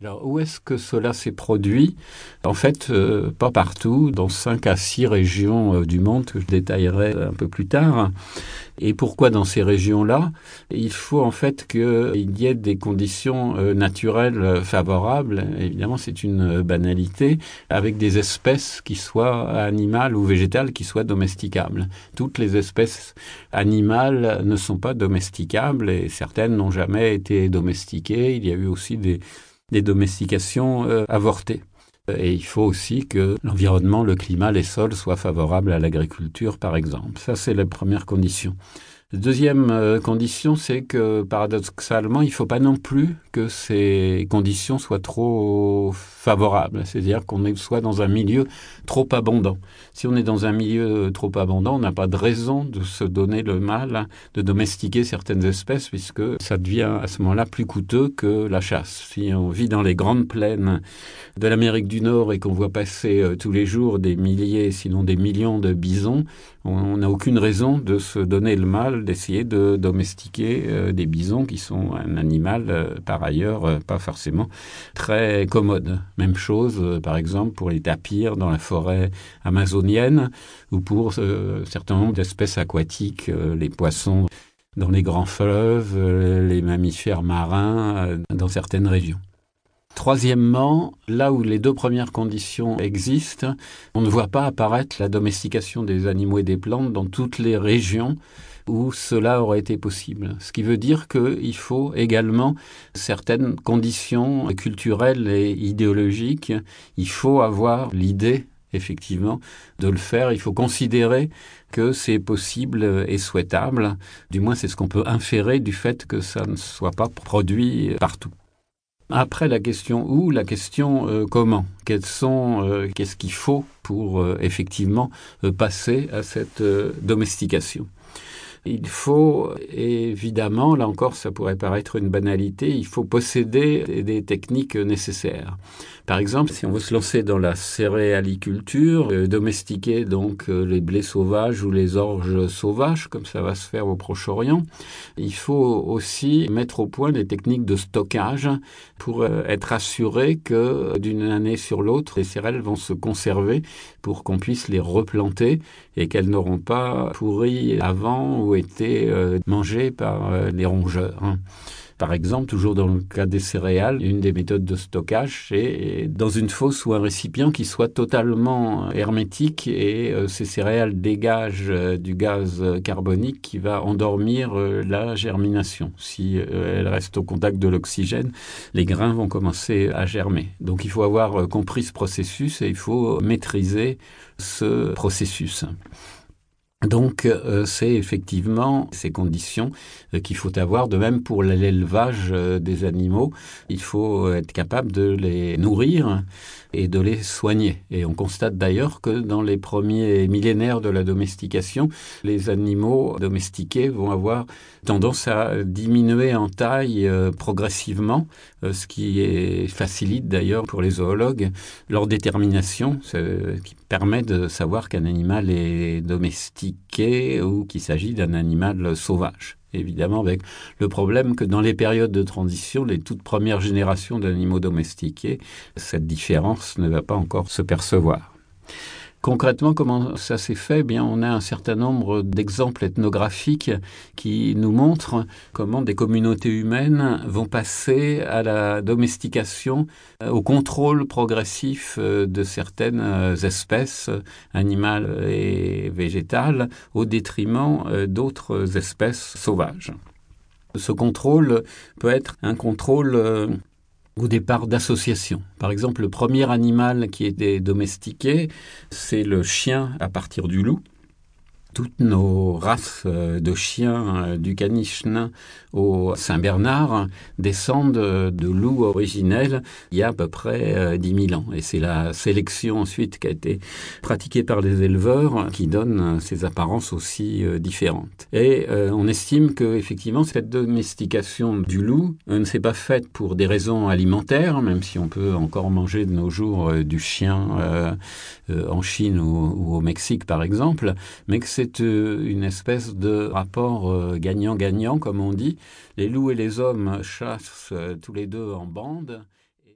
Alors, où est-ce que cela s'est produit? En fait, euh, pas partout, dans cinq à six régions euh, du monde que je détaillerai un peu plus tard. Et pourquoi dans ces régions-là? Il faut en fait qu'il y ait des conditions euh, naturelles favorables. Évidemment, c'est une banalité, avec des espèces qui soient animales ou végétales qui soient domesticables. Toutes les espèces animales ne sont pas domesticables et certaines n'ont jamais été domestiquées. Il y a eu aussi des des domestications euh, avortées. Et il faut aussi que l'environnement, le climat, les sols soient favorables à l'agriculture, par exemple. Ça, c'est la première condition. Deuxième euh, condition, c'est que paradoxalement, il ne faut pas non plus que ces conditions soient trop favorables, c'est-à-dire qu'on soit dans un milieu trop abondant. Si on est dans un milieu trop abondant, on n'a pas de raison de se donner le mal de domestiquer certaines espèces, puisque ça devient à ce moment-là plus coûteux que la chasse. Si on vit dans les grandes plaines de l'Amérique du Nord et qu'on voit passer euh, tous les jours des milliers, sinon des millions de bisons, on n'a aucune raison de se donner le mal d'essayer de domestiquer euh, des bisons qui sont un animal euh, par ailleurs euh, pas forcément très commode. Même chose par exemple pour les tapirs dans la forêt amazonienne ou pour certains nombres d'espèces aquatiques, les poissons dans les grands fleuves, les mammifères marins dans certaines régions. Troisièmement, là où les deux premières conditions existent, on ne voit pas apparaître la domestication des animaux et des plantes dans toutes les régions où cela aurait été possible. Ce qui veut dire qu'il faut également certaines conditions culturelles et idéologiques. Il faut avoir l'idée effectivement, de le faire. Il faut considérer que c'est possible et souhaitable. Du moins, c'est ce qu'on peut inférer du fait que ça ne soit pas produit partout. Après la question où, la question euh, comment? Quels sont, euh, qu'est-ce qu'il faut pour euh, effectivement passer à cette domestication? Il faut évidemment, là encore ça pourrait paraître une banalité, il faut posséder des techniques nécessaires. Par exemple, si on veut se lancer dans la céréaliculture, euh, domestiquer donc euh, les blés sauvages ou les orges sauvages, comme ça va se faire au Proche-Orient, il faut aussi mettre au point des techniques de stockage pour euh, être assuré que d'une année sur l'autre, les céréales vont se conserver pour qu'on puisse les replanter et qu'elles n'auront pas pourri avant été mangées par les rongeurs. Hein. Par exemple, toujours dans le cas des céréales, une des méthodes de stockage, c'est dans une fosse ou un récipient qui soit totalement hermétique et euh, ces céréales dégagent euh, du gaz carbonique qui va endormir euh, la germination. Si elle reste au contact de l'oxygène, les grains vont commencer à germer. Donc il faut avoir compris ce processus et il faut maîtriser ce processus. Donc, euh, c'est effectivement ces conditions euh, qu'il faut avoir. De même pour l'élevage euh, des animaux, il faut être capable de les nourrir et de les soigner. Et on constate d'ailleurs que dans les premiers millénaires de la domestication, les animaux domestiqués vont avoir tendance à diminuer en taille progressivement, ce qui facilite d'ailleurs pour les zoologues leur détermination, ce qui permet de savoir qu'un animal est domestiqué ou qu'il s'agit d'un animal sauvage. Évidemment, avec le problème que dans les périodes de transition, les toutes premières générations d'animaux domestiqués, cette différence ne va pas encore se percevoir. Concrètement, comment ça s'est fait? Eh Bien, on a un certain nombre d'exemples ethnographiques qui nous montrent comment des communautés humaines vont passer à la domestication, euh, au contrôle progressif euh, de certaines euh, espèces animales et végétales, au détriment d'autres espèces sauvages. Ce contrôle peut être un contrôle au départ d'associations. Par exemple, le premier animal qui était domestiqué, c'est le chien à partir du loup toutes nos races euh, de chiens, euh, du caniche nain au Saint-Bernard, descendent de loups originels il y a à peu près 10 euh, 000 ans. Et c'est la sélection ensuite qui a été pratiquée par les éleveurs qui donne ces apparences aussi différentes. Et on estime que effectivement cette domestication du loup ne s'est pas faite pour des raisons alimentaires, même si on peut encore manger de nos jours du chien en Chine ou, au Mexique par exemple, mais que c'est c'est euh, une espèce de rapport euh, gagnant-gagnant, comme on dit. Les loups et les hommes chassent euh, tous les deux en bande.